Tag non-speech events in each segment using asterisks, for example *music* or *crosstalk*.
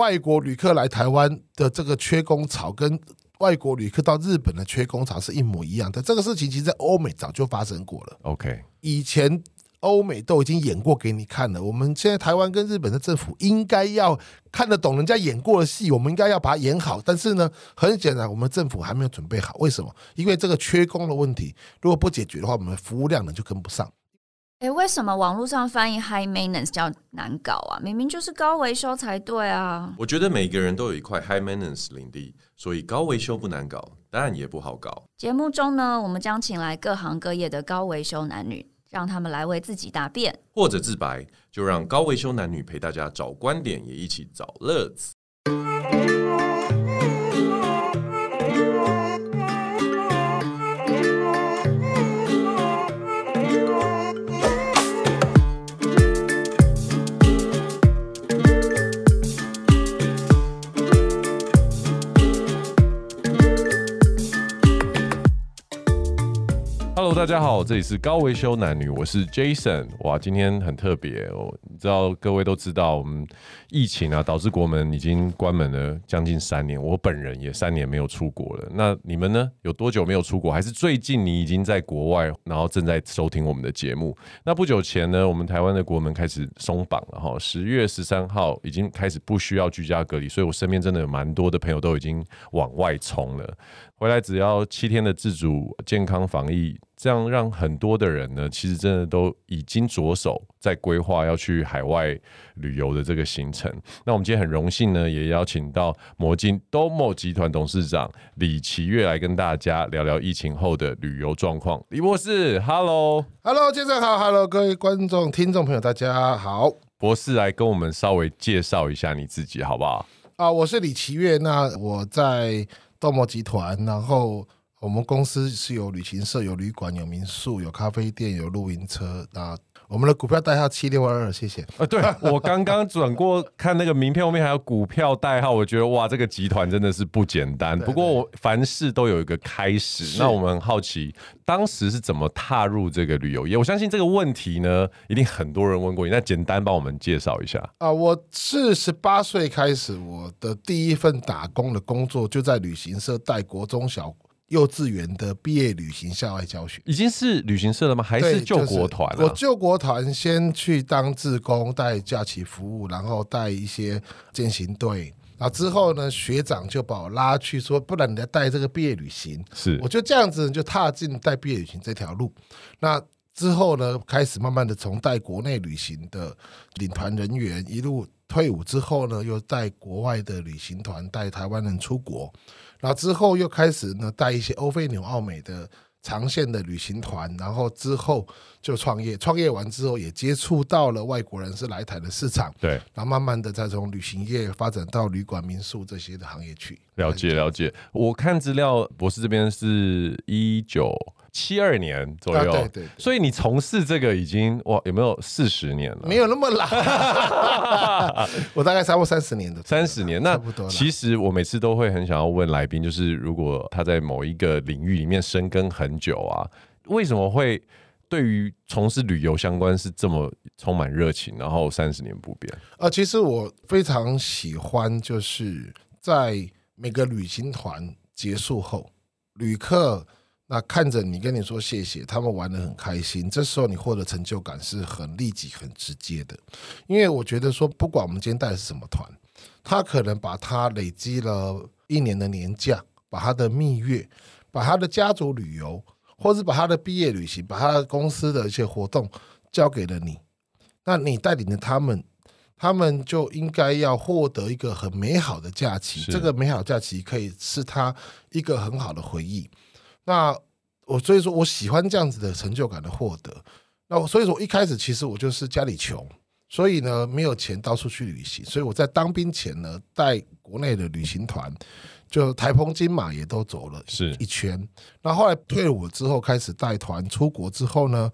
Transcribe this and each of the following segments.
外国旅客来台湾的这个缺工潮，跟外国旅客到日本的缺工潮是一模一样的。这个事情其实在欧美早就发生过了。OK，以前。欧美都已经演过给你看了，我们现在台湾跟日本的政府应该要看得懂人家演过的戏，我们应该要把它演好。但是呢，很显然我们政府还没有准备好。为什么？因为这个缺工的问题，如果不解决的话，我们的服务量呢就跟不上。诶，为什么网络上翻译 high maintenance 叫难搞啊？明明就是高维修才对啊！我觉得每个人都有一块 high maintenance 领地，所以高维修不难搞，当然也不好搞。节目中呢，我们将请来各行各业的高维修男女。让他们来为自己答辩，或者自白，就让高维修男女陪大家找观点，也一起找乐子。Hello，大家好，这里是高维修男女，我是 Jason。哇，今天很特别哦，你知道各位都知道，我们疫情啊导致国门已经关门了将近三年，我本人也三年没有出国了。那你们呢？有多久没有出国？还是最近你已经在国外，然后正在收听我们的节目？那不久前呢，我们台湾的国门开始松绑了哈，十月十三号已经开始不需要居家隔离，所以我身边真的有蛮多的朋友都已经往外冲了。回来只要七天的自主健康防疫，这样让很多的人呢，其实真的都已经着手在规划要去海外旅游的这个行程。那我们今天很荣幸呢，也邀请到魔金 Domo 集团董事长李奇月来跟大家聊聊疫情后的旅游状况。李博士，Hello，Hello，先生好，Hello，各位观众、听众朋友，大家好。博士来跟我们稍微介绍一下你自己，好不好？啊，我是李奇月，那我在。盗墓集团，然后我们公司是有旅行社、有旅馆、有民宿、有咖啡店、有露营车。那我们的股票代号七六二二，谢谢。啊，对我刚刚转过看那个名片后面还有股票代号，我觉得哇，这个集团真的是不简单。不过我凡事都有一个开始，那我们很好奇，当时是怎么踏入这个旅游业？我相信这个问题呢，一定很多人问过你。那简单帮我们介绍一下啊，我是十八岁开始，我的第一份打工的工作就在旅行社带国中小。幼稚园的毕业旅行校外教学，已经是旅行社了吗？还是救国团、啊？就是、我救国团先去当志工，带假期服务，然后带一些践行队。然后之后呢，学长就把我拉去说，不然你来带这个毕业旅行。是，我就这样子就踏进带毕业旅行这条路。那之后呢，开始慢慢的从带国内旅行的领团人员，一路退伍之后呢，又带国外的旅行团，带台湾人出国。然后之后又开始呢，带一些欧非纽澳美的长线的旅行团，然后之后就创业，创业完之后也接触到了外国人是来台的市场，对，然后慢慢的再从旅行业发展到旅馆、民宿这些的行业去。了解了解，我看资料，博士这边是一九。七二年左右，啊、对，对对，所以你从事这个已经哇，有没有四十年了？没有那么老，*laughs* 我大概差不多三十年的，三十年。那其实我每次都会很想要问来宾，就是如果他在某一个领域里面深耕很久啊，为什么会对于从事旅游相关是这么充满热情，然后三十年不变？啊，其实我非常喜欢，就是在每个旅行团结束后，旅客。那看着你跟你说谢谢，他们玩得很开心，这时候你获得成就感是很立即、很直接的。因为我觉得说，不管我们今天带的是什么团，他可能把他累积了一年的年假，把他的蜜月，把他的家族旅游，或是把他的毕业旅行，把他的公司的一些活动交给了你，那你带领着他们，他们就应该要获得一个很美好的假期。这个美好假期可以是他一个很好的回忆。那我所以说，我喜欢这样子的成就感的获得。那我所以说，我一开始其实我就是家里穷，所以呢没有钱到处去旅行。所以我在当兵前呢，带国内的旅行团，就台澎金马也都走了是一圈。那后来退伍之后，开始带团出国之后呢，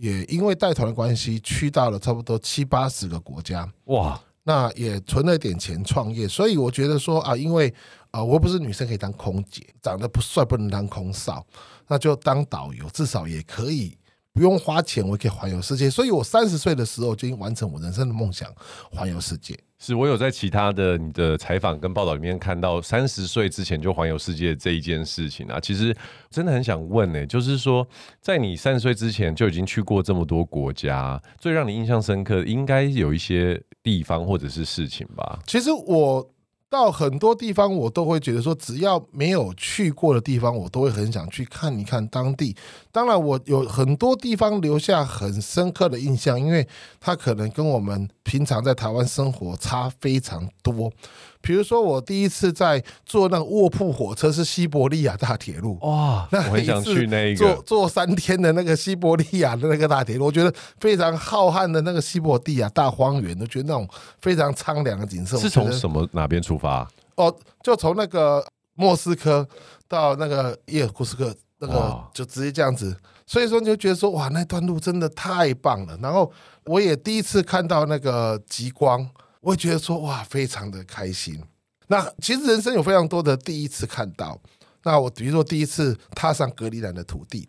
也因为带团的关系，去到了差不多七八十个国家。哇！那也存了点钱创业。所以我觉得说啊，因为。啊，我又不是女生可以当空姐，长得不帅不能当空少，那就当导游，至少也可以不用花钱，我可以环游世界。所以我三十岁的时候就已经完成我人生的梦想，环游世界。是我有在其他的你的采访跟报道里面看到，三十岁之前就环游世界这一件事情啊，其实真的很想问呢、就是说，在你三十岁之前就已经去过这么多国家，最让你印象深刻，应该有一些地方或者是事情吧？其实我。到很多地方，我都会觉得说，只要没有去过的地方，我都会很想去看一看当地。当然，我有很多地方留下很深刻的印象，因为它可能跟我们平常在台湾生活差非常多。比如说，我第一次在坐那个卧铺火车是西伯利亚大铁路，哇，那我很想去那一个坐坐三天的那个西伯利亚的那个大铁路，我觉得非常浩瀚的那个西伯利亚大荒原，都觉得那种非常苍凉的景色。是从什么哪边出发？哦，就从那个莫斯科到那个叶尔库斯克，那个就直接这样子。所以说你就觉得说，哇，那段路真的太棒了。然后我也第一次看到那个极光。我也觉得说哇，非常的开心。那其实人生有非常多的第一次看到。那我比如说第一次踏上格陵兰的土地，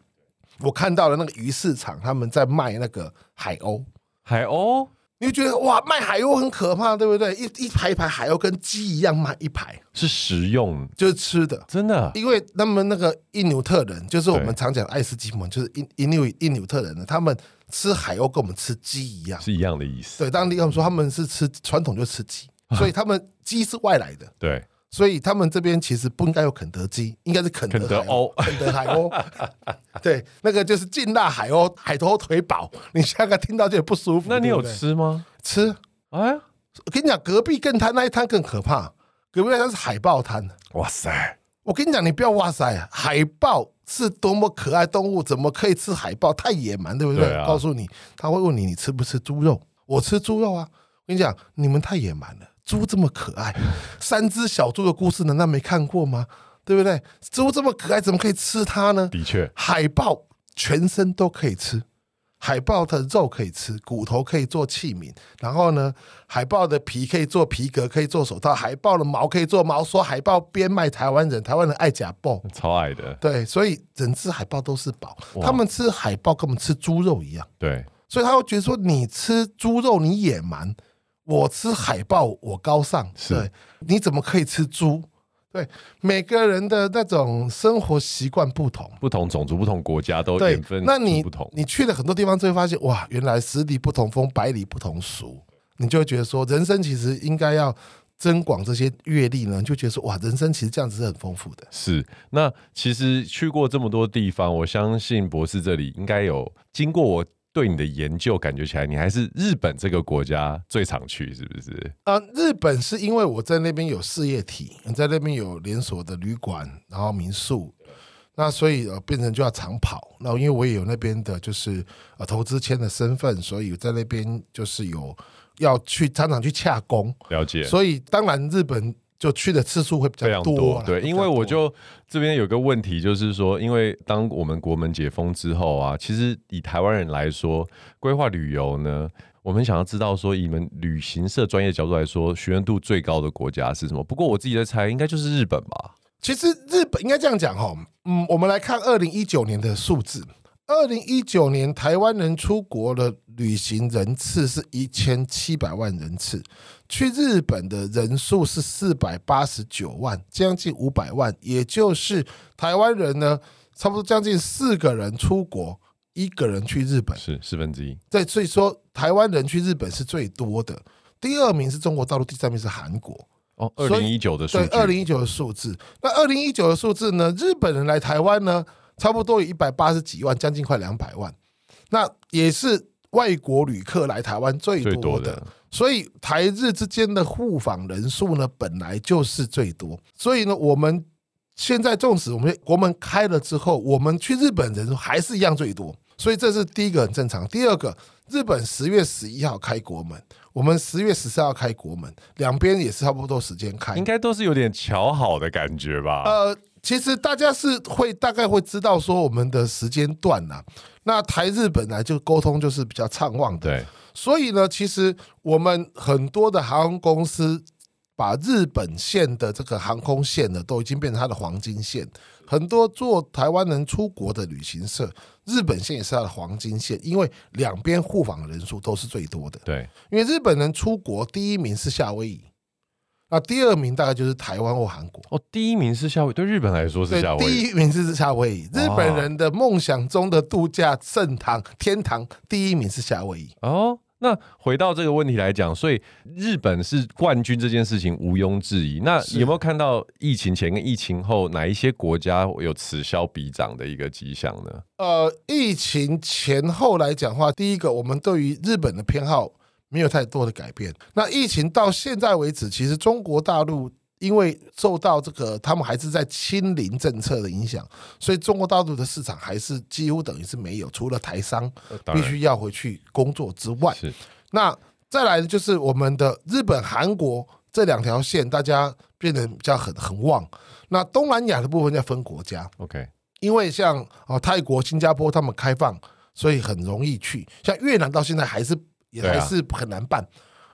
我看到了那个鱼市场，他们在卖那个海鸥。海鸥，你就觉得哇，卖海鸥很可怕，对不对？一一排一排海鸥跟鸡一样卖一排，是食用，就是吃的，真的。因为他们那个印纽特人，就是我们常讲爱斯基摩，就是印印纽印纽特人呢，他们。吃海鸥跟我们吃鸡一样，是一样的意思。对，当地他们说他们是吃传统就吃鸡，*laughs* 所以他们鸡是外来的。对，所以他们这边其实不应该有肯德基，应该是肯德欧，肯德海鸥。*laughs* 对，那个就是劲辣海鸥，海头腿堡。*laughs* 你下个听到就不舒服。那你有吃吗？吃。哎，我跟你讲，隔壁更摊那一摊更可怕，隔壁那滩是海豹摊。哇塞！我跟你讲，你不要哇塞，海豹。是多么可爱动物，怎么可以吃海豹？太野蛮，对不对？告诉你，他会问你，你吃不吃猪肉？我吃猪肉啊！我跟你讲，你们太野蛮了。猪这么可爱，三只小猪的故事难道没看过吗？对不对？猪这么可爱，怎么可以吃它呢？的确，海豹全身都可以吃。海豹的肉可以吃，骨头可以做器皿，然后呢，海豹的皮可以做皮革，可以做手套，海豹的毛可以做毛刷，海豹边卖台湾人，台湾人爱假豹，超爱的，对，所以整只海豹都是宝，他们吃海豹跟我们吃猪肉一样，对，所以他会觉得说，你吃猪肉你野蛮，我吃海豹我高尚，对，你怎么可以吃猪？对每个人的那种生活习惯不同，不同种族、不同国家都缘分那你不同。你去了很多地方，就会发现哇，原来十里不同风，百里不同俗。你就会觉得说，人生其实应该要增广这些阅历呢。就觉得说，哇，人生其实这样子是很丰富的。是，那其实去过这么多地方，我相信博士这里应该有经过我。对你的研究感觉起来，你还是日本这个国家最常去，是不是？啊，日本是因为我在那边有事业体，在那边有连锁的旅馆，然后民宿，那所以呃变成就要常跑。那因为我也有那边的就是呃投资签的身份，所以在那边就是有要去常常去洽工，了解。所以当然日本。就去的次数会比较多，多，对，因为我就这边有个问题，就是说，因为当我们国门解封之后啊，其实以台湾人来说，规划旅游呢，我们想要知道说，以你们旅行社专业角度来说，询问度最高的国家是什么？不过我自己在猜，应该就是日本吧。其实日本应该这样讲哈，嗯，我们来看二零一九年的数字。二零一九年，台湾人出国的旅行人次是一千七百万人次，去日本的人数是四百八十九万，将近五百万，也就是台湾人呢，差不多将近四个人出国，一个人去日本，是四分之一。对，所以说台湾人去日本是最多的，第二名是中国大陆，第三名是韩国。哦，二零一九的数，对，二零一九的数字。那二零一九的数字呢？日本人来台湾呢？差不多有一百八十几万，将近快两百万，那也是外国旅客来台湾最多的，所以台日之间的互访人数呢，本来就是最多，所以呢，我们现在纵使我们国门开了之后，我们去日本人数还是一样最多，所以这是第一个很正常。第二个，日本十月十一号开国门，我们十月十四号开国门，两边也是差不多时间开，应该都是有点巧好的感觉吧？呃。其实大家是会大概会知道说我们的时间段呐，那台日本来就沟通就是比较畅旺的，对，所以呢，其实我们很多的航空公司把日本线的这个航空线呢，都已经变成它的黄金线。很多做台湾人出国的旅行社，日本线也是它的黄金线，因为两边互访的人数都是最多的。对，因为日本人出国第一名是夏威夷，那第二名大概就是台湾或韩国。哦，第一名是夏威夷，对日本来说是夏威夷。第一名是夏威夷，日本人的梦想中的度假圣堂天堂，第一名是夏威夷。哦。那回到这个问题来讲，所以日本是冠军这件事情毋庸置疑。那有没有看到疫情前跟疫情后哪一些国家有此消彼长的一个迹象呢？呃，疫情前后来讲的话，第一个，我们对于日本的偏好没有太多的改变。那疫情到现在为止，其实中国大陆。因为受到这个，他们还是在清零政策的影响，所以中国大陆的市场还是几乎等于是没有，除了台商必须要回去工作之外。那再来就是我们的日本、韩国这两条线，大家变得比较很很旺。那东南亚的部分要分国家，OK，因为像哦泰国、新加坡他们开放，所以很容易去。像越南到现在还是也还是很难办。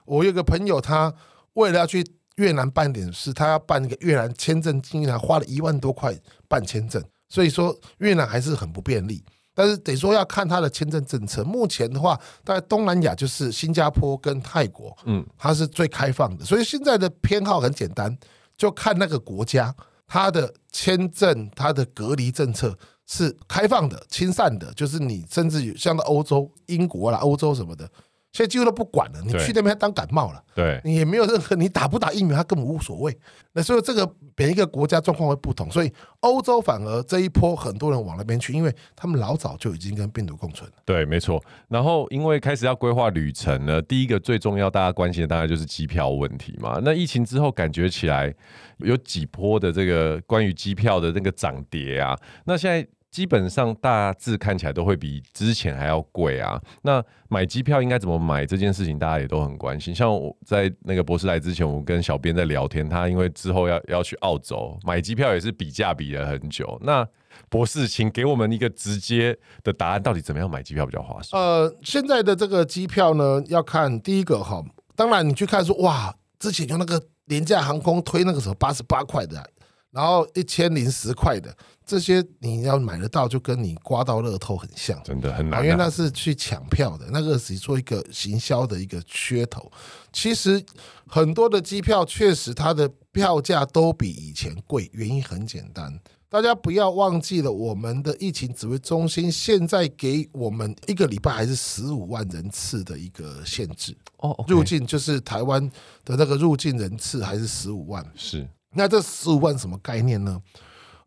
我有个朋友，他为了要去。越南办点事，他要办一个越南签证，竟然花了一万多块办签证，所以说越南还是很不便利。但是得说要看他的签证政策，目前的话，大概东南亚就是新加坡跟泰国，嗯，它是最开放的。所以现在的偏好很简单，就看那个国家它的签证、它的隔离政策是开放的、亲善的，就是你甚至于像到欧洲、英国啦、欧洲什么的。现在几乎都不管了，你去那边当感冒了，对，你也没有任何，你打不打疫苗，他根本无所谓。那所以这个每一个国家状况会不同，所以欧洲反而这一波很多人往那边去，因为他们老早就已经跟病毒共存了。对，没错。然后因为开始要规划旅程了，第一个最重要大家关心的当然就是机票问题嘛。那疫情之后感觉起来有几波的这个关于机票的那个涨跌啊，那现在。基本上大致看起来都会比之前还要贵啊。那买机票应该怎么买这件事情，大家也都很关心。像我在那个博士来之前，我跟小编在聊天，他因为之后要要去澳洲买机票，也是比价比了很久。那博士，请给我们一个直接的答案，到底怎么样买机票比较划算？呃，现在的这个机票呢，要看第一个哈，当然你去看说哇，之前用那个廉价航空推那个时候八十八块的。然后一千零十块的这些你要买得到，就跟你刮到乐透很像，真的很难。因为那是去抢票的，那个只做一个行销的一个噱头。其实很多的机票确实它的票价都比以前贵，原因很简单，大家不要忘记了，我们的疫情指挥中心现在给我们一个礼拜还是十五万人次的一个限制哦，入境就是台湾的那个入境人次还是十五万是。那这十五万什么概念呢？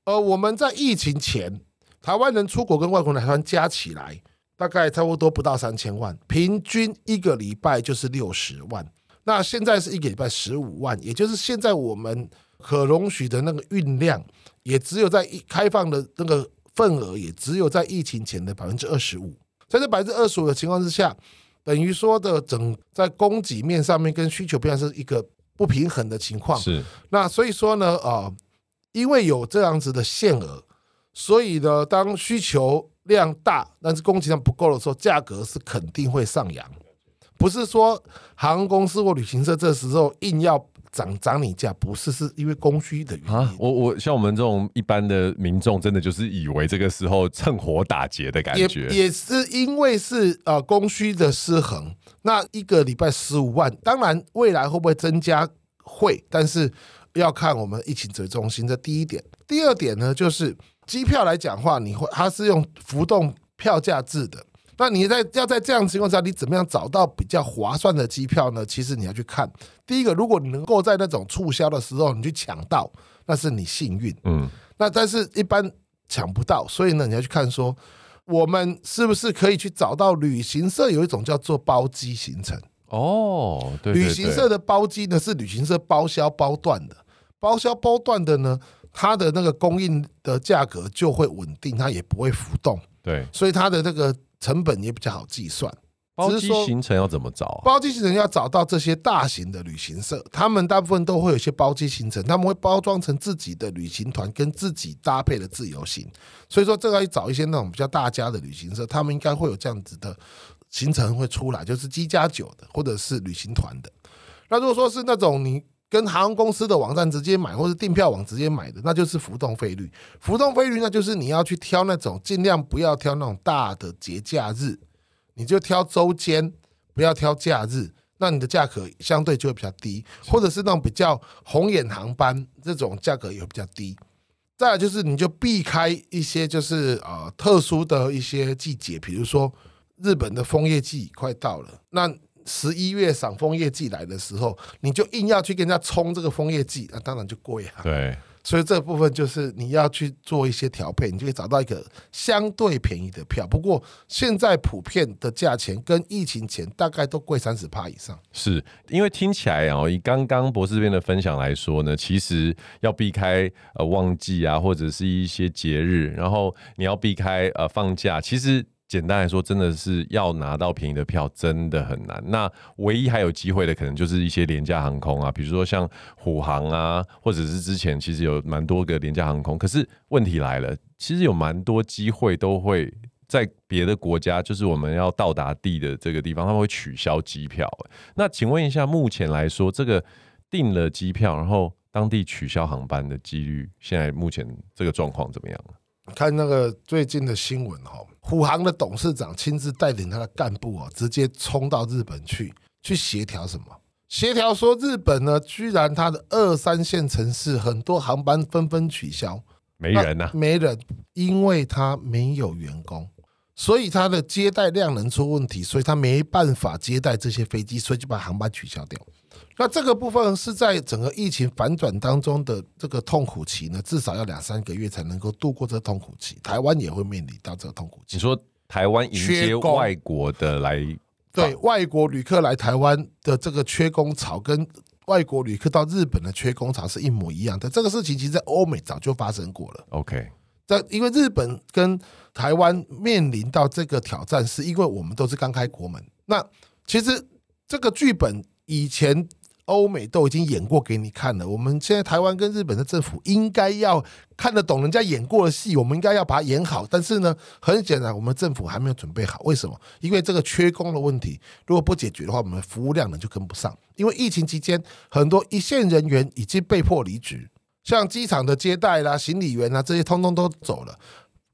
呃，我们在疫情前，台湾人出国跟外国人来台加起来，大概差不多不到三千万，平均一个礼拜就是六十万。那现在是一个礼拜十五万，也就是现在我们可容许的那个运量，也只有在一开放的那个份额，也只有在疫情前的百分之二十五。在这百分之二十五的情况之下，等于说的整在供给面上面跟需求面是一个。不平衡的情况是，那所以说呢，呃，因为有这样子的限额，所以呢，当需求量大，但是供给量不够的时候，价格是肯定会上扬。不是说航空公司或旅行社这时候硬要涨涨你价，不是，是因为供需的原因。啊，我我像我们这种一般的民众，真的就是以为这个时候趁火打劫的感觉。也也是因为是呃供需的失衡。那一个礼拜十五万，当然未来会不会增加？会，但是要看我们疫情指挥中心。的第一点，第二点呢，就是机票来讲话，你会它是用浮动票价制的。那你在要在这样的情况下，你怎么样找到比较划算的机票呢？其实你要去看，第一个，如果你能够在那种促销的时候你去抢到，那是你幸运。嗯，那但是一般抢不到，所以呢，你要去看说。我们是不是可以去找到旅行社有一种叫做包机行程？哦，对，对，对，旅行社的包机呢是旅行社包销包段的，包销包段的呢，它的那个供应的价格就会稳定，它也不会浮动。对，所以它的那个成本也比较好计算。包机行程要怎么找啊？包机行程要找到这些大型的旅行社，他们大部分都会有一些包机行程，他们会包装成自己的旅行团跟自己搭配的自由行。所以说，这个要找一些那种比较大家的旅行社，他们应该会有这样子的行程会出来，就是机加酒的或者是旅行团的。那如果说是那种你跟航空公司的网站直接买，或是订票网直接买的，那就是浮动费率。浮动费率那就是你要去挑那种尽量不要挑那种大的节假日，你就挑周间，不要挑假日，那你的价格相对就会比较低，或者是那种比较红眼航班这种价格也会比较低。再来就是你就避开一些就是呃特殊的一些季节，比如说日本的枫叶季快到了，那。十一月赏枫叶季来的时候，你就硬要去跟人家冲这个枫叶季，那当然就贵啊。对，所以这部分就是你要去做一些调配，你就可以找到一个相对便宜的票。不过现在普遍的价钱跟疫情前大概都贵三十趴以上。是因为听起来哦，以刚刚博士这边的分享来说呢，其实要避开呃旺季啊，或者是一些节日，然后你要避开呃放假，其实。简单来说，真的是要拿到便宜的票，真的很难。那唯一还有机会的，可能就是一些廉价航空啊，比如说像虎航啊，或者是之前其实有蛮多个廉价航空。可是问题来了，其实有蛮多机会都会在别的国家，就是我们要到达地的这个地方，他们会取消机票。那请问一下，目前来说，这个订了机票，然后当地取消航班的几率，现在目前这个状况怎么样？看那个最近的新闻哈。虎航的董事长亲自带领他的干部啊，直接冲到日本去，去协调什么？协调说日本呢，居然他的二三线城市很多航班纷纷取消，没人呐、啊，没人，因为他没有员工，所以他的接待量能出问题，所以他没办法接待这些飞机，所以就把航班取消掉。那这个部分是在整个疫情反转当中的这个痛苦期呢，至少要两三个月才能够度过这个痛苦期。台湾也会面临到这个痛苦期。你说台湾迎接外国的来，对外国旅客来台湾的这个缺工潮，跟外国旅客到日本的缺工潮是一模一样的。这个事情其实在欧美早就发生过了。OK，在因为日本跟台湾面临到这个挑战，是因为我们都是刚开国门。那其实这个剧本以前。欧美都已经演过给你看了，我们现在台湾跟日本的政府应该要看得懂人家演过的戏，我们应该要把它演好。但是呢，很显然我们政府还没有准备好。为什么？因为这个缺工的问题，如果不解决的话，我们的服务量呢就跟不上。因为疫情期间，很多一线人员已经被迫离职，像机场的接待啦、行李员啊这些，通通都走了。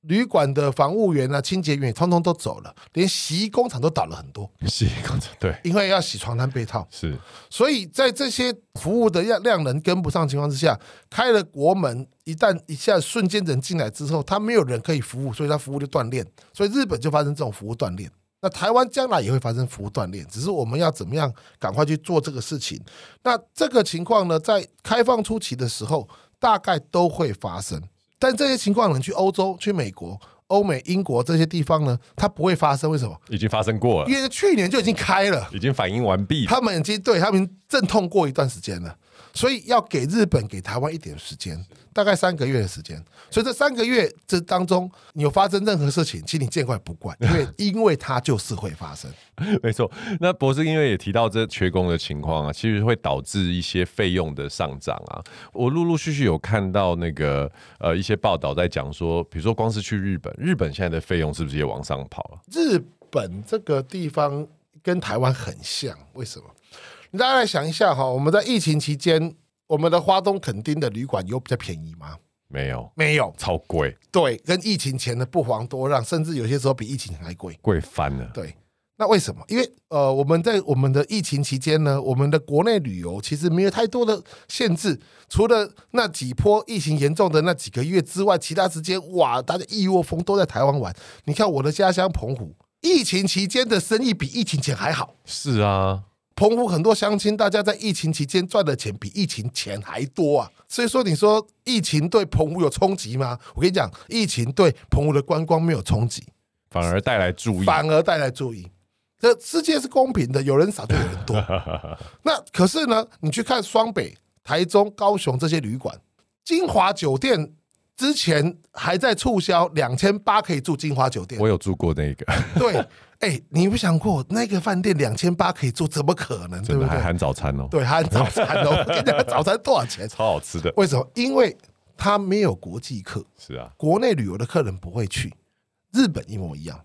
旅馆的房务员啊、清洁员也通通都走了，连洗衣工厂都倒了很多。洗衣工厂对，因为要洗床单被套，是，所以在这些服务的量量能跟不上情况之下，开了国门，一旦一下瞬间人进来之后，他没有人可以服务，所以他服务就断链。所以日本就发生这种服务断链。那台湾将来也会发生服务断链，只是我们要怎么样赶快去做这个事情。那这个情况呢，在开放初期的时候，大概都会发生。但这些情况呢去欧洲、去美国、欧美、英国这些地方呢？它不会发生，为什么？已经发生过了，因为去年就已经开了，已经反应完毕。他们已经对他们阵痛过一段时间了。所以要给日本、给台湾一点时间，大概三个月的时间。所以这三个月这当中，你有发生任何事情，请你见怪不怪，*laughs* 因为因为它就是会发生。*laughs* 没错。那博士因为也提到这缺工的情况啊，其实会导致一些费用的上涨啊。我陆陆续续有看到那个呃一些报道在讲说，比如说光是去日本，日本现在的费用是不是也往上跑了？日本这个地方跟台湾很像，为什么？你大家来想一下哈，我们在疫情期间，我们的花东垦丁的旅馆有比较便宜吗？没有，没有，超贵。对，跟疫情前的不遑多让，甚至有些时候比疫情还贵，贵翻了。对，那为什么？因为呃，我们在我们的疫情期间呢，我们的国内旅游其实没有太多的限制，除了那几波疫情严重的那几个月之外，其他时间哇，大家一窝蜂都在台湾玩。你看我的家乡澎湖，疫情期间的生意比疫情前还好。是啊。澎湖很多乡亲，大家在疫情期间赚的钱比疫情钱还多啊！所以说，你说疫情对澎湖有冲击吗？我跟你讲，疫情对澎湖的观光没有冲击，反而带来注意，反而带来注意。这世界是公平的，有人少就有人多。*laughs* 那可是呢，你去看双北、台中、高雄这些旅馆，金华酒店之前还在促销两千八可以住金华酒店，我有住过那个。对。*laughs* 哎、欸，你有没有想过那个饭店两千八可以住？怎么可能？对不对？还含早餐哦。对，含早餐哦。*laughs* 我跟你讲，早餐多少钱？超好吃的。为什么？因为它没有国际客。是啊。国内旅游的客人不会去。日本一模一样。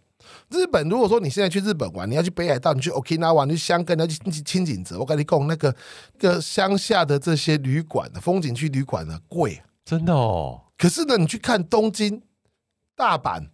日本如果说你现在去日本玩，你要去北海道，你去 Okinawa，你去香根，你要去轻井泽，我跟你讲，那个个乡下的这些旅馆的风景区旅馆呢贵，真的哦。可是呢，你去看东京、大阪、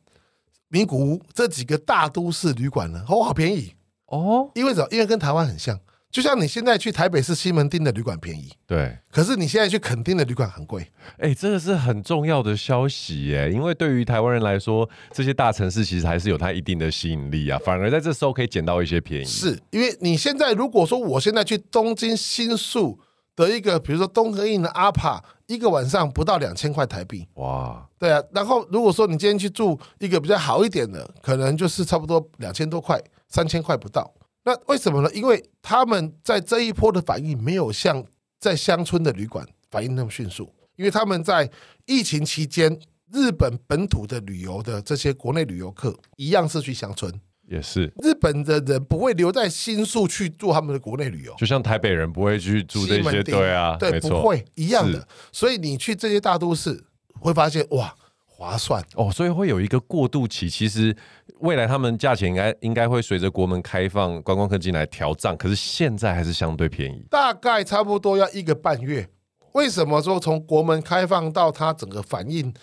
名古屋这几个大都市旅馆呢，哦，好便宜哦。因为什么？因为跟台湾很像。就像你现在去台北市西门町的旅馆便宜，对，可是你现在去垦丁的旅馆很贵。哎、欸，这个是很重要的消息耶，因为对于台湾人来说，这些大城市其实还是有它一定的吸引力啊，反而在这时候可以捡到一些便宜。是因为你现在如果说我现在去东京新宿的一个，比如说东和印的阿帕，一个晚上不到两千块台币，哇，对啊。然后如果说你今天去住一个比较好一点的，可能就是差不多两千多块，三千块不到。那为什么呢？因为他们在这一波的反应没有像在乡村的旅馆反应那么迅速，因为他们在疫情期间，日本本土的旅游的这些国内旅游客一样是去乡村，也是日本的人不会留在新宿去做他们的国内旅游，就像台北人不会去住这些，对啊，对，不会一样的。所以你去这些大都市会发现哇。划算哦，所以会有一个过渡期。其实未来他们价钱应该应该会随着国门开放、观光客进来调涨，可是现在还是相对便宜，大概差不多要一个半月。为什么说从国门开放到它整个反应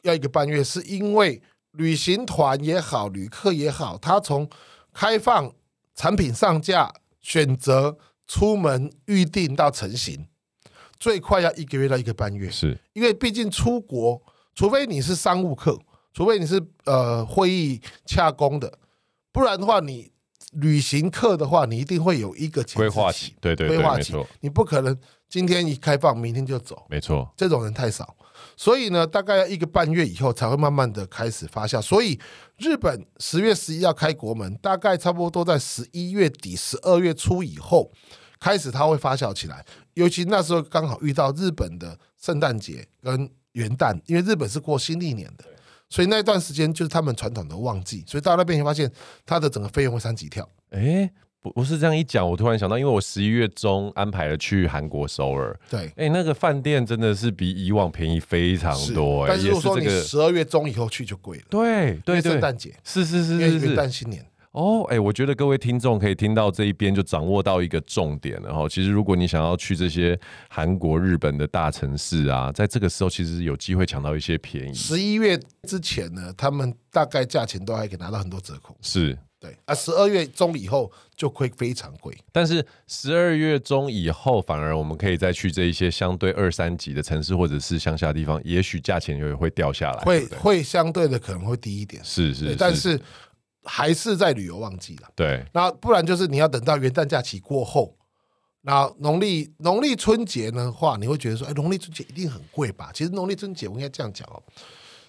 要一个半月？是因为旅行团也好，旅客也好，他从开放产品上架、选择出门预定到成型，最快要一个月到一个半月。是因为毕竟出国。除非你是商务客，除非你是呃会议洽公的，不然的话，你旅行客的话，你一定会有一个规划期。对对对，规划期。你不可能今天一开放，明天就走。没错，这种人太少。所以呢，大概要一个半月以后才会慢慢的开始发酵。所以日本十月十一要开国门，大概差不多都在十一月底、十二月初以后开始，它会发酵起来。尤其那时候刚好遇到日本的圣诞节跟。元旦，因为日本是过新历年的，所以那段时间就是他们传统的旺季，所以到那边你会发现它的整个费用会三级跳。哎、不不是这样一讲，我突然想到，因为我十一月中安排了去韩国首尔，对，哎、欸，那个饭店真的是比以往便宜非常多、欸，但是如果说你十二月中以后去就贵了，对对对，圣诞节是是是是是元旦新年。哦，哎，我觉得各位听众可以听到这一边就掌握到一个重点了哈。其实如果你想要去这些韩国、日本的大城市啊，在这个时候其实有机会抢到一些便宜。十一月之前呢，他们大概价钱都还可以拿到很多折扣。是，对啊，十二月中以后就会非常贵。但是十二月中以后，反而我们可以再去这一些相对二三级的城市或者是乡下地方，也许价钱也会掉下来，会会相对的可能会低一点。是是，是，但是。还是在旅游旺季了，对。那不然就是你要等到元旦假期过后，那农历农历春节的话，你会觉得说，哎，农历春节一定很贵吧？其实农历春节我应该这样讲哦，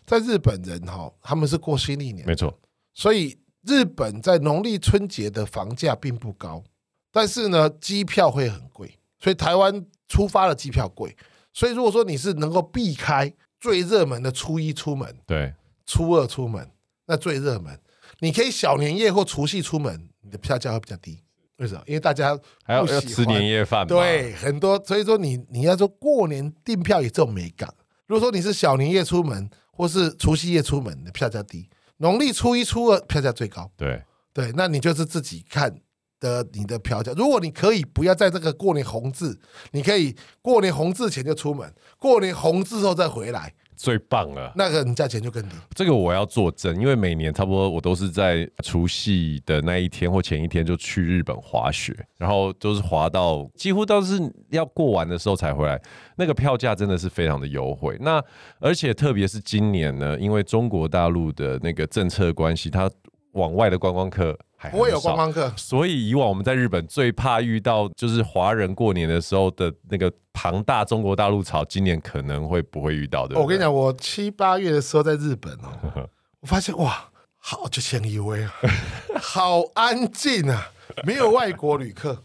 在日本人哈，他们是过新历年，没错。所以日本在农历春节的房价并不高，但是呢，机票会很贵。所以台湾出发的机票贵，所以如果说你是能够避开最热门的初一出门，对，初二出门，那最热门。你可以小年夜或除夕出门，你的票价会比较低。为什么？因为大家还要要吃年夜饭。对，很多，所以说你你要说过年订票也这种美感。如果说你是小年夜出门或是除夕夜出门，你的票价低。农历初一、初二票价最高。对对，那你就是自己看的你的票价。如果你可以不要在这个过年红字，你可以过年红字前就出门，过年红字后再回来。最棒了，那个你价钱就更低。这个我要作证，因为每年差不多我都是在除夕的那一天或前一天就去日本滑雪，然后都是滑到几乎都是要过完的时候才回来。那个票价真的是非常的优惠。那而且特别是今年呢，因为中国大陆的那个政策关系，它往外的观光客。还不会有观光客，所以以往我们在日本最怕遇到就是华人过年的时候的那个庞大中国大陆潮，今年可能会不会遇到的。我跟你讲，我七八月的时候在日本哦，*laughs* 我发现哇，好就千一位啊，*laughs* 好安静啊，没有外国旅客，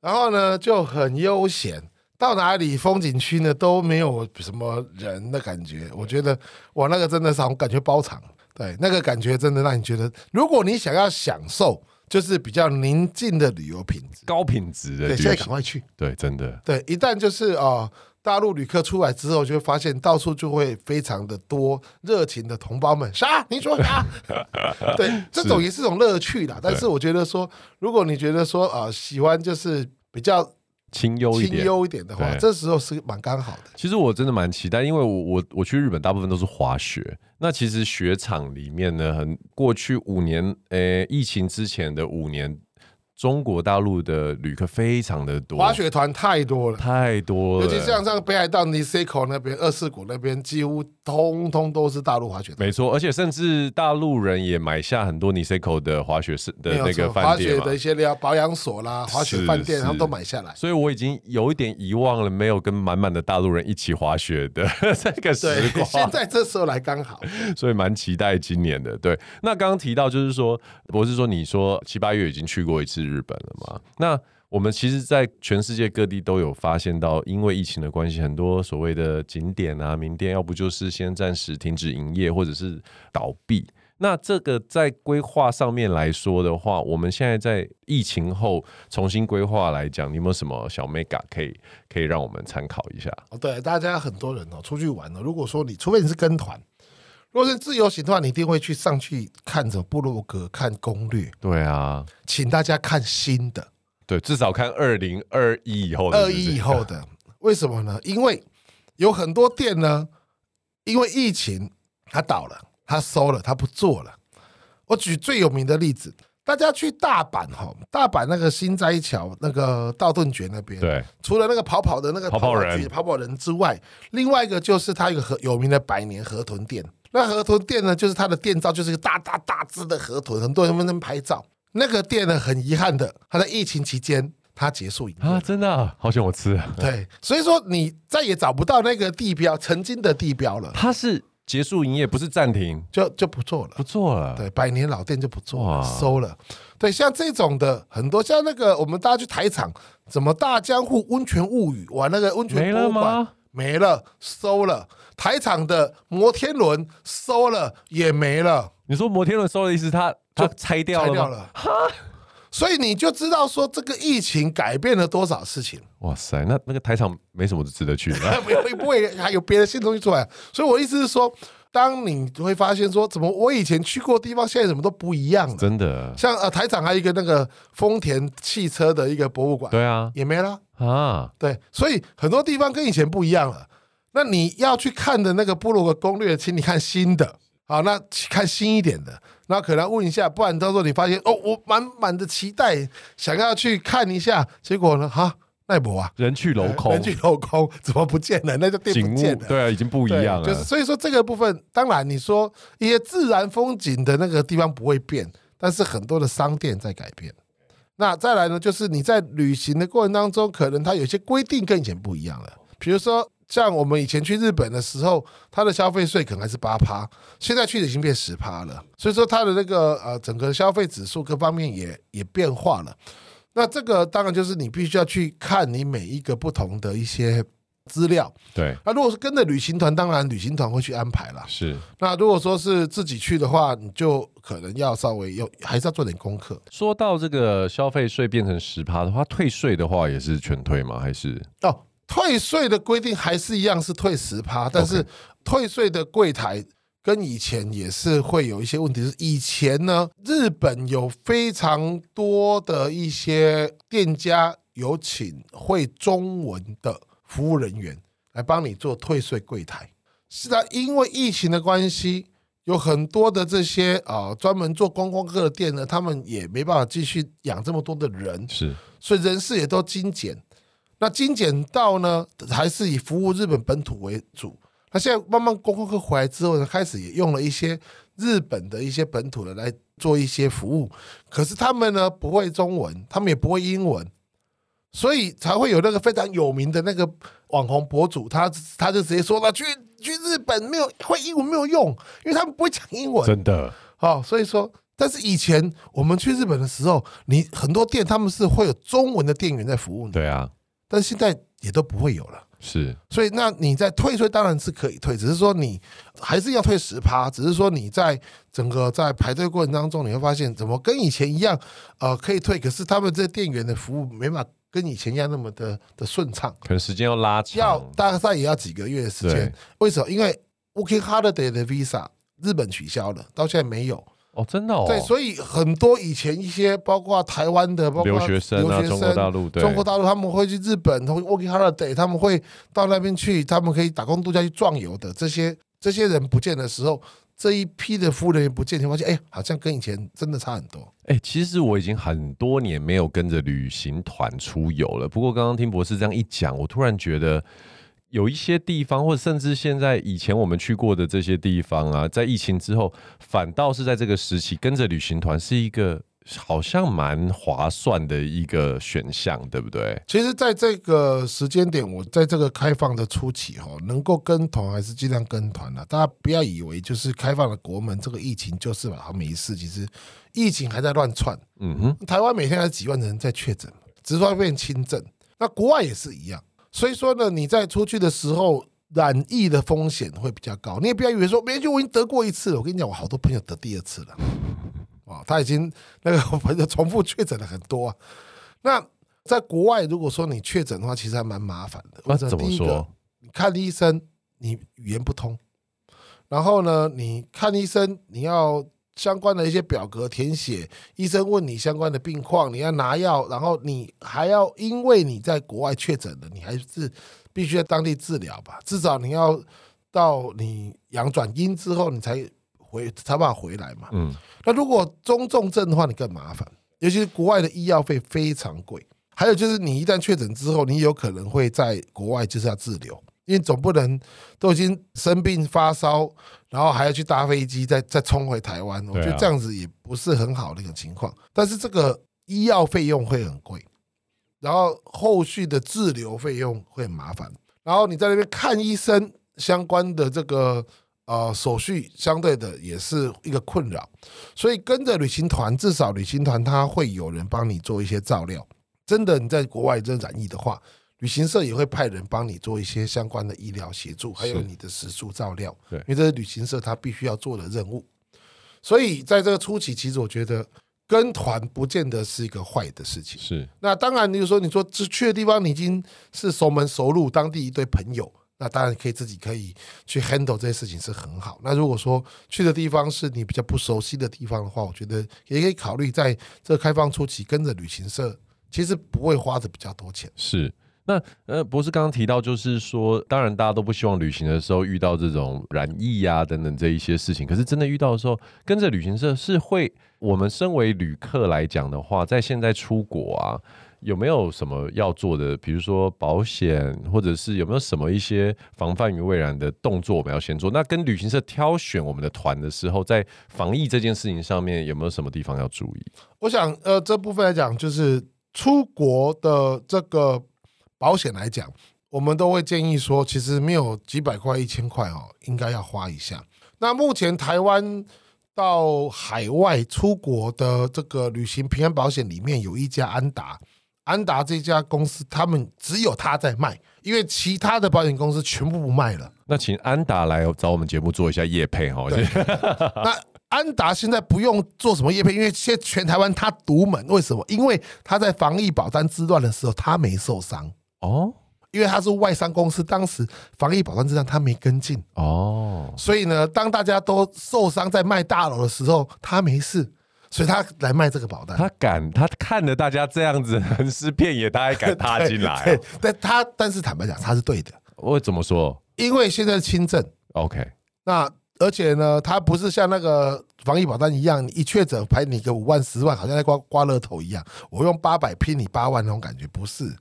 然后呢就很悠闲，到哪里风景区呢都没有什么人的感觉，我觉得哇，那个真的是我感觉包场。对，那个感觉真的让你觉得，如果你想要享受，就是比较宁静的旅游品质，高品质的，对，现在赶快去。对，真的。对，一旦就是啊、呃，大陆旅客出来之后，就会发现到处就会非常的多热情的同胞们。啥？你说啥？*laughs* 对，这种也是种乐趣啦。但是我觉得说，如果你觉得说啊、呃，喜欢就是比较。清幽一点，清幽一点的话，这时候是蛮刚好的。其实我真的蛮期待，因为我我我去日本大部分都是滑雪。那其实雪场里面呢，很过去五年，诶、欸，疫情之前的五年。中国大陆的旅客非常的多，滑雪团太多了，太多了。尤其像像北海道尼西口那边、二世谷那边，几乎通通都是大陆滑雪团。没错，而且甚至大陆人也买下很多尼西口的滑雪室的那个饭店，滑雪的一些保养所啦、滑雪饭店，他们都买下来。所以我已经有一点遗忘了，没有跟满满的大陆人一起滑雪的 *laughs* 这个时光。现在这时候来刚好，所以蛮期待今年的。对，那刚刚提到就是说，博士说你说七八月已经去过一次。日本了嘛？那我们其实，在全世界各地都有发现到，因为疫情的关系，很多所谓的景点啊、名店，要不就是先暂时停止营业，或者是倒闭。那这个在规划上面来说的话，我们现在在疫情后重新规划来讲，你有没有什么小 mega 可以可以让我们参考一下？哦，对，大家很多人哦出去玩哦，如果说你除非你是跟团。如果是自由行的话，你一定会去上去看着部落格、看攻略。对啊，请大家看新的，对，至少看二零二一以后的。二一以后的，为什么呢？因为有很多店呢，因为疫情它倒了，它收了，它不做了。我举最有名的例子，大家去大阪哈，大阪那个新斋桥那个道顿崛那边，对，除了那个跑跑的那个跑跑人、跑跑人之外，另外一个就是它有个有名的百年河豚店。那河豚店呢，就是它的店照就是一个大大大只的河豚，很多人在那边拍照。那个店呢，很遗憾的，它在疫情期间它结束营业啊，真的、啊，好想我吃。对，所以说你再也找不到那个地标，曾经的地标了。它是结束营业，不是暂停，就就不做了，不做了。对，百年老店就不做了，收了。对，像这种的很多，像那个我们大家去台场，怎么大江户温泉物语玩那个温泉博物馆。没了，收了。台场的摩天轮收了，也没了。你说摩天轮收的意思，它它拆掉了，拆掉了。哈，所以你就知道说这个疫情改变了多少事情。哇塞，那那个台场没什么值得去的，*laughs* 不会不会还有别的新东西出来。所以我意思是说，当你会发现说，怎么我以前去过的地方，现在怎么都不一样了。真的，像呃台场还有一个那个丰田汽车的一个博物馆，对啊，也没了。啊，对，所以很多地方跟以前不一样了。那你要去看的那个部落格攻略，请你看新的，好，那看新一点的，那可能问一下，不然到时候你发现哦，我满满的期待想要去看一下，结果呢，哈，奈博啊，人去楼空，人去楼空，怎么不见了？那就店不见了，对啊，已经不一样了。就是所以说这个部分，当然你说一些自然风景的那个地方不会变，但是很多的商店在改变。那再来呢，就是你在旅行的过程当中，可能它有些规定跟以前不一样了。比如说，像我们以前去日本的时候，它的消费税可能还是八趴，现在去已经变十趴了。所以说，它的那个呃，整个消费指数各方面也也变化了。那这个当然就是你必须要去看你每一个不同的一些。资料对，那如果是跟着旅行团，当然旅行团会去安排了。是，那如果说是自己去的话，你就可能要稍微有，还是要做点功课。说到这个消费税变成十趴的话，退税的话也是全退吗？还是哦，退税的规定还是一样是退十趴，但是退税的柜台跟以前也是会有一些问题。是以前呢，日本有非常多的一些店家有请会中文的。服务人员来帮你做退税柜台，是的，因为疫情的关系，有很多的这些啊专门做观光客的店呢，他们也没办法继续养这么多的人，是，所以人事也都精简。那精简到呢，还是以服务日本本土为主。那现在慢慢观光客回来之后呢，开始也用了一些日本的一些本土的来做一些服务，可是他们呢不会中文，他们也不会英文。所以才会有那个非常有名的那个网红博主，他他就直接说了，去去日本没有会英文没有用，因为他们不会讲英文。真的，好，所以说，但是以前我们去日本的时候，你很多店他们是会有中文的店员在服务你。对啊，但现在也都不会有了。是，所以那你在退税当然是可以退，只是说你还是要退十趴，只是说你在整个在排队过程当中，你会发现怎么跟以前一样，呃，可以退，可是他们这店员的服务没法。跟以前一样那么的的顺畅，可能时间要拉长，要大概也要几个月的时间。为什么？因为 Working Holiday 的 Visa 日本取消了，到现在没有。哦，真的哦。对，所以很多以前一些包括台湾的，包括留学生啊，中国大陆，对，中国大陆他们会去日本，Working Holiday，他们会到那边去，他们可以打工度假去壮游的。这些这些人不见的时候，这一批的服务人员不见，你发现哎，好像跟以前真的差很多。哎，其实我已经很多年没有跟着旅行团出游了。不过刚刚听博士这样一讲，我突然觉得。有一些地方，或者甚至现在以前我们去过的这些地方啊，在疫情之后，反倒是在这个时期跟着旅行团是一个好像蛮划算的一个选项，对不对？其实，在这个时间点，我在这个开放的初期哈，能够跟团还是尽量跟团的。大家不要以为就是开放了国门，这个疫情就是把它没事。其实疫情还在乱窜。嗯哼，台湾每天还有几万人在确诊，只是说变轻症。那国外也是一样。所以说呢，你在出去的时候染疫的风险会比较高。你也不要以为说，没就我已经得过一次了。我跟你讲，我好多朋友得第二次了，啊，*laughs* 他已经那个朋友重复确诊了很多啊。那在国外，如果说你确诊的话，其实还蛮麻烦的。那怎么说？你看医生，你语言不通，然后呢，你看医生，你要。相关的一些表格填写，医生问你相关的病况，你要拿药，然后你还要因为你在国外确诊了，你还是必须在当地治疗吧？至少你要到你阳转阴之后，你才回才办法回来嘛。嗯，那如果中重症的话，你更麻烦，尤其是国外的医药费非常贵，还有就是你一旦确诊之后，你有可能会在国外就是要滞留。因为总不能都已经生病发烧，然后还要去搭飞机再再冲回台湾，我觉得这样子也不是很好的一个情况。但是这个医药费用会很贵，然后后续的滞留费用会很麻烦，然后你在那边看医生相关的这个呃手续，相对的也是一个困扰。所以跟着旅行团，至少旅行团他会有人帮你做一些照料。真的你在国外真染疫的话。旅行社也会派人帮你做一些相关的医疗协助，还有你的食宿照料，对，因为这是旅行社他必须要做的任务。所以在这个初期，其实我觉得跟团不见得是一个坏的事情。是，那当然，你说你说去的地方你已经是熟门熟路，当地一堆朋友，那当然可以自己可以去 handle 这些事情是很好。那如果说去的地方是你比较不熟悉的地方的话，我觉得也可以考虑在这个开放初期跟着旅行社，其实不会花的比较多钱。是。那呃，博士刚刚提到，就是说，当然大家都不希望旅行的时候遇到这种染疫呀、啊、等等这一些事情。可是真的遇到的时候，跟着旅行社是会，我们身为旅客来讲的话，在现在出国啊，有没有什么要做的？比如说保险，或者是有没有什么一些防范于未然的动作，我们要先做？那跟旅行社挑选我们的团的时候，在防疫这件事情上面，有没有什么地方要注意？我想，呃，这部分来讲，就是出国的这个。保险来讲，我们都会建议说，其实没有几百块、一千块哦，应该要花一下。那目前台湾到海外出国的这个旅行平安保险里面，有一家安达，安达这家公司，他们只有他在卖，因为其他的保险公司全部不卖了。那请安达来找我们节目做一下业配哈。那安达现在不用做什么业配，因为现在全台湾他独门。为什么？因为他在防疫保单之乱的时候，他没受伤。哦，因为他是外商公司，当时防疫保单这样他没跟进哦，所以呢，当大家都受伤在卖大楼的时候，他没事，所以他来卖这个保单。他敢，他看着大家这样子横尸遍野，他还敢踏进来、啊 *laughs* 对。对，但他但是坦白讲，他是对的。我怎么说？因为现在轻症，OK。那而且呢，他不是像那个防疫保单一样，你一确诊赔你个五万、十万，好像在刮刮乐头一样，我用八百拼你八万那种感觉，不是。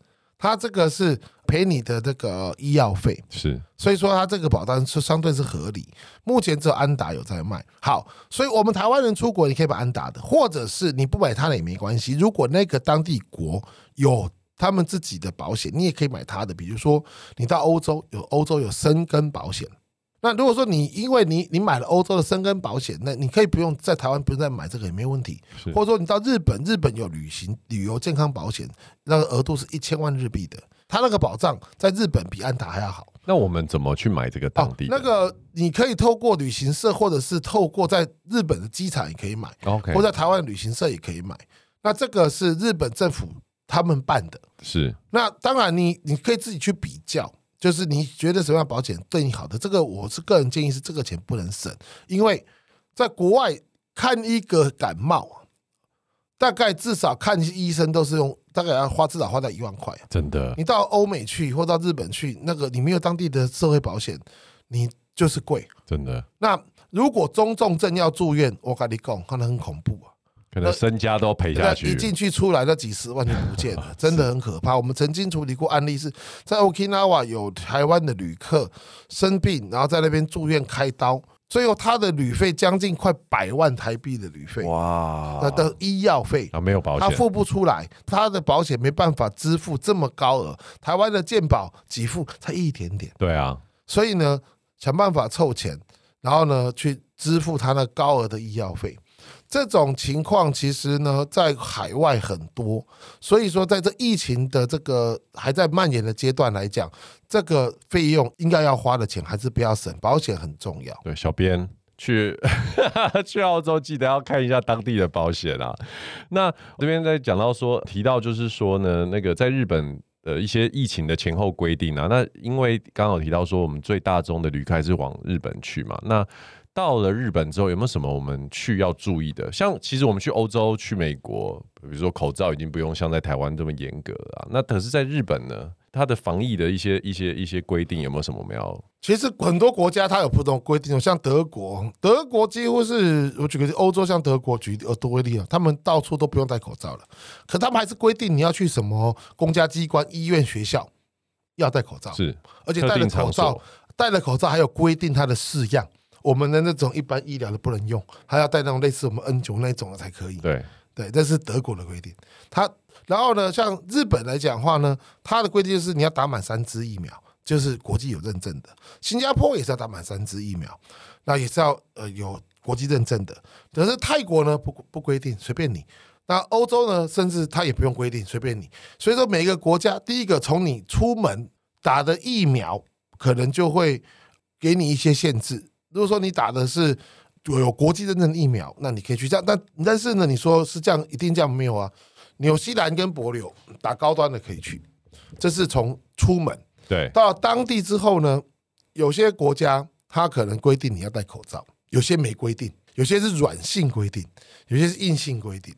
他这个是赔你的这个医药费，是，所以说他这个保单是相对是合理。目前只有安达有在卖。好，所以我们台湾人出国，你可以买安达的，或者是你不买他的也没关系。如果那个当地国有他们自己的保险，你也可以买他的。比如说你到欧洲有欧洲有生根保险。那如果说你因为你你买了欧洲的申根保险，那你可以不用在台湾不用再买这个也没问题。或者说你到日本，日本有旅行旅游健康保险，那个额度是一千万日币的，它那个保障在日本比安达还要好。那我们怎么去买这个当地？那个你可以透过旅行社，或者是透过在日本的机场也可以买，或者在台湾的旅行社也可以买。那这个是日本政府他们办的。是，那当然你你可以自己去比较，就是你觉得什么样保险对你好的，这个我是个人建议是这个钱不能省，因为在国外看一个感冒，大概至少看医生都是用大概要花至少花到一万块，真的。你到欧美去或到日本去，那个你没有当地的社会保险，你就是贵，真的。那如果中重症要住院，我跟你讲，可能很恐怖啊。可能身家都赔下去，一进去出来那几十万就不见了，真的很可怕。我们曾经处理过案例，是在 Okinawa 有台湾的旅客生病，然后在那边住院开刀，最后他的旅费将近快百万台币的旅费，哇，他的医药费啊没有保险，他付不出来，他的保险没办法支付这么高额，台湾的健保给付才一点点，对啊，所以呢，想办法凑钱，然后呢去支付他那高额的医药费。这种情况其实呢，在海外很多，所以说在这疫情的这个还在蔓延的阶段来讲，这个费用应该要花的钱还是不要省，保险很重要。对，小编去 *laughs* 去澳洲记得要看一下当地的保险啊。那这边在讲到说提到就是说呢，那个在日本的一些疫情的前后规定啊，那因为刚好提到说我们最大宗的旅客还是往日本去嘛，那。到了日本之后，有没有什么我们去要注意的？像其实我们去欧洲、去美国，比如说口罩已经不用像在台湾这么严格了啊。那可是，在日本呢，它的防疫的一些、一些、一些规定有没有什么我们要？其实很多国家它有不同规定，像德国，德国几乎是我举个欧洲，像德国举呃多为例啊，他们到处都不用戴口罩了，可他们还是规定你要去什么公家机关、医院、学校要戴口罩，是，而且戴了口罩，戴了口罩还有规定它的式样。我们的那种一般医疗的不能用，还要带那种类似我们 N 九那种的才可以。对对，这是德国的规定。他然后呢，像日本来讲的话呢，它的规定就是你要打满三支疫苗，就是国际有认证的。新加坡也是要打满三支疫苗，那也是要呃有国际认证的。可是泰国呢不不规定，随便你。那欧洲呢，甚至它也不用规定，随便你。所以说每一个国家，第一个从你出门打的疫苗，可能就会给你一些限制。如果说你打的是有国际认证的疫苗，那你可以去这样。但但是呢，你说是这样一定这样没有啊？纽西兰跟帛琉打高端的可以去，这是从出门。对，到当地之后呢，有些国家它可能规定你要戴口罩，有些没规定，有些是软性规定，有些是硬性规定。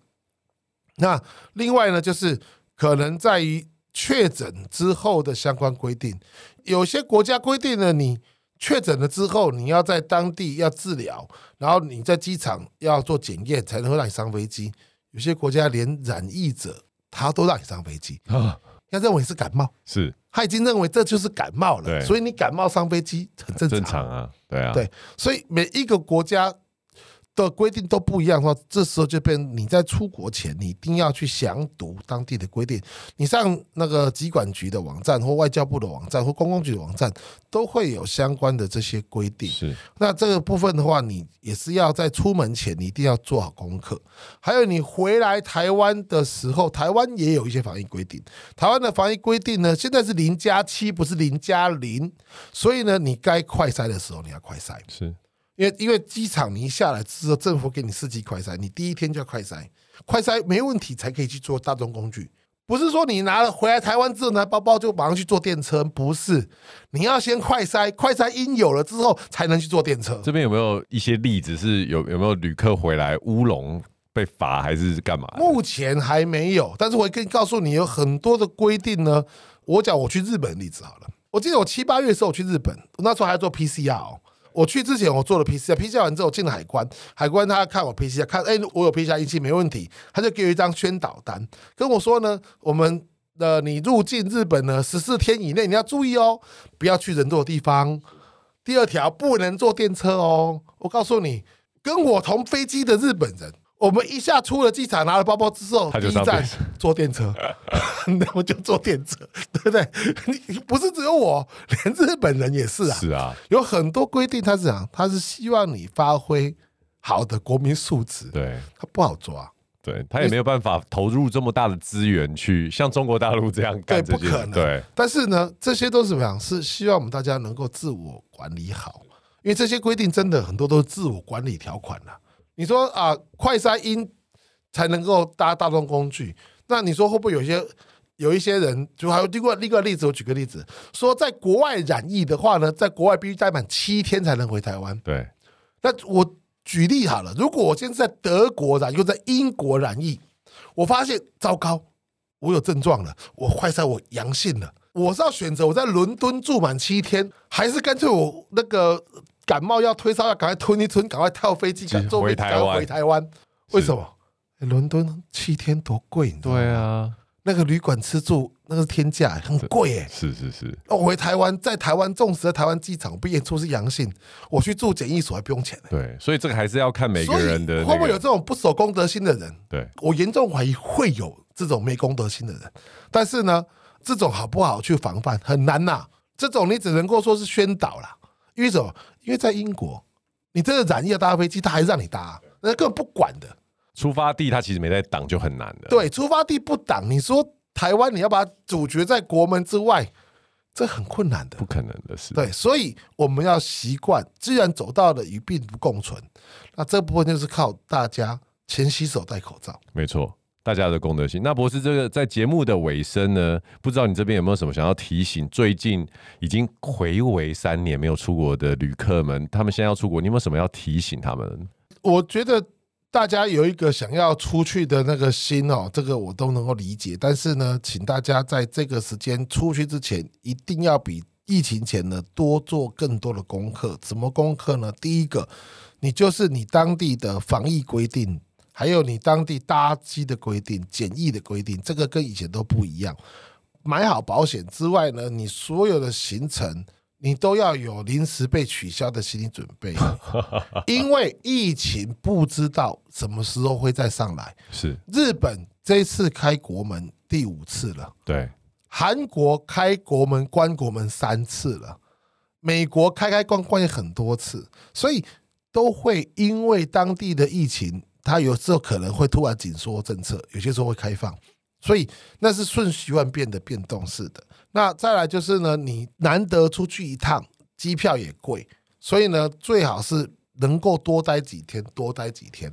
那另外呢，就是可能在于确诊之后的相关规定，有些国家规定了你。确诊了之后，你要在当地要治疗，然后你在机场要做检验，才能够让你上飞机。有些国家连染疫者他都让你上飞机，*laughs* 啊，他认为是感冒，是。他已经认为这就是感冒了，所以你感冒上飞机很正常，正常啊，对啊，对，所以每一个国家。的规定都不一样的话，这时候就变你在出国前，你一定要去详读当地的规定。你上那个机管局的网站，或外交部的网站，或公共局的网站，都会有相关的这些规定。是，那这个部分的话，你也是要在出门前，你一定要做好功课。还有你回来台湾的时候，台湾也有一些防疫规定。台湾的防疫规定呢，现在是零加七，不是零加零，所以呢，你该快筛的时候，你要快筛。是。因为因为机场你一下来之后，政府给你四级快筛，你第一天就要快筛，快筛没问题才可以去做大众工具，不是说你拿了回来台湾之后拿包包就马上去坐电车，不是，你要先快筛，快筛阴有了之后才能去坐电车。这边有没有一些例子是有有没有旅客回来乌龙被罚还是干嘛？目前还没有，但是我可以告诉你有很多的规定呢。我讲我去日本的例子好了，我记得我七八月的时候我去日本，那时候还要做 PCR。我去之前，我做了 PCR，PCR 完之后进了海关，海关他看我 PCR，看哎、我有 PCR 阴性没问题，他就给我一张宣导单，跟我说呢，我们的你入境日本呢十四天以内你要注意哦，不要去人多的地方。第二条不能坐电车哦，我告诉你，跟我同飞机的日本人。我们一下出了机场，拿了包包之后，第一站坐电车，*laughs* 那我就坐电车，对不对？你不是只有我，连日本人也是啊。是啊，有很多规定，他是讲，他是希望你发挥好的国民素质。对，他不好抓，对他也没有办法投入这么大的资源去像中国大陆这样干，对，不可能。对，但是呢，这些都是怎么样？是希望我们大家能够自我管理好，因为这些规定真的很多都是自我管理条款了。你说啊，快筛阴才能够搭大众工具，那你说会不会有些有一些人，就还有另外另外例子，我举个例子，说在国外染疫的话呢，在国外必须待满七天才能回台湾。对，那我举例好了，如果我现在在德国染，又在英国染疫，我发现糟糕，我有症状了，我快筛我阳性了，我是要选择我在伦敦住满七天，还是干脆我那个感冒要退烧要赶快吞一吞，赶快跳飞机赶坐飞机赶快回台湾？为什么？伦敦七天多贵，你知道吗？对啊，那个旅馆吃住那个是天价，很贵耶。是是是。我回台湾，在台湾，纵使在台湾机场被验出是阳性，我去住检疫所还不用钱。对，所以这个还是要看每个人的、那个。会不会有这种不守公德心的人？对，我严重怀疑会有这种没公德心的人。但是呢，这种好不好去防范很难呐。这种你只能够说是宣导啦。因为什么？因为在英国，你真的染疫要搭飞机，他还是让你搭，人家根本不管的。出发地他其实没在挡就很难的。对，出发地不挡，你说台湾你要把它阻绝在国门之外，这很困难的，不可能的事。对，所以我们要习惯，既然走到了与病毒共存，那这部分就是靠大家勤洗手、戴口罩。没错，大家的公德心。那博士，这个在节目的尾声呢，不知道你这边有没有什么想要提醒？最近已经回围三年没有出国的旅客们，他们现在要出国，你有没有什么要提醒他们？我觉得。大家有一个想要出去的那个心哦，这个我都能够理解。但是呢，请大家在这个时间出去之前，一定要比疫情前呢多做更多的功课。怎么功课呢？第一个，你就是你当地的防疫规定，还有你当地搭机的规定、检疫的规定，这个跟以前都不一样。买好保险之外呢，你所有的行程。你都要有临时被取消的心理准备，*laughs* 因为疫情不知道什么时候会再上来。是日本这次开国门第五次了，对，韩国开国门关国门三次了，美国开开关关也很多次，所以都会因为当地的疫情，它有时候可能会突然紧缩政策，有些时候会开放，所以那是瞬息万变的变动式的。那再来就是呢，你难得出去一趟，机票也贵，所以呢，最好是能够多待几天，多待几天，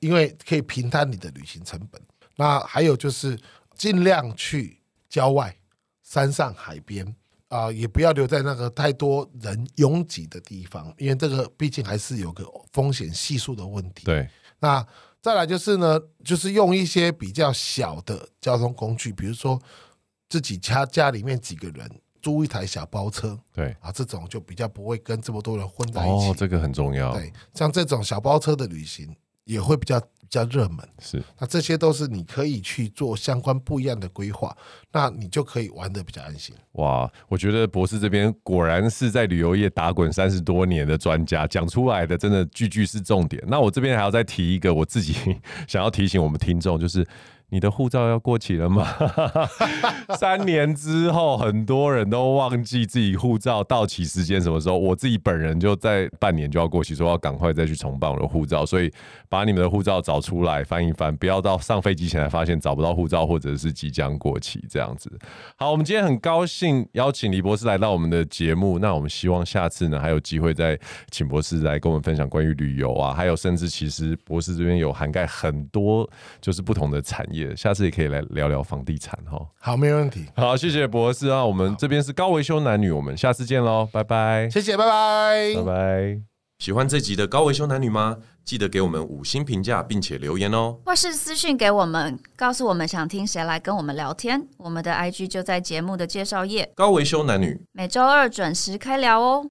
因为可以平摊你的旅行成本。那还有就是尽量去郊外、山上、海边啊、也不要留在那个太多人拥挤的地方，因为这个毕竟还是有个风险系数的问题。对，那再来就是呢，就是用一些比较小的交通工具，比如说。自己家家里面几个人租一台小包车，对啊，这种就比较不会跟这么多人混在一起。哦，这个很重要。对，像这种小包车的旅行也会比较比较热门。是，那这些都是你可以去做相关不一样的规划，那你就可以玩的比较安心。哇，我觉得博士这边果然是在旅游业打滚三十多年的专家，讲出来的真的句句是重点。那我这边还要再提一个，我自己 *laughs* 想要提醒我们听众，就是。你的护照要过期了吗？*laughs* 三年之后，很多人都忘记自己护照到期时间什么时候。我自己本人就在半年就要过期，说要赶快再去重办我的护照。所以把你们的护照找出来翻一翻，不要到上飞机前才发现找不到护照，或者是即将过期这样子。好，我们今天很高兴邀请李博士来到我们的节目。那我们希望下次呢还有机会再请博士来跟我们分享关于旅游啊，还有甚至其实博士这边有涵盖很多就是不同的产业。下次也可以来聊聊房地产哈。好，没问题。好，谢谢博士啊。我们这边是高维修男女，我们下次见喽，拜拜。谢谢，拜拜，拜拜。喜欢这集的高维修男女吗？记得给我们五星评价，并且留言哦，或是私讯给我们，告诉我们想听谁来跟我们聊天。我们的 IG 就在节目的介绍页。高维修男女，每周二准时开聊哦。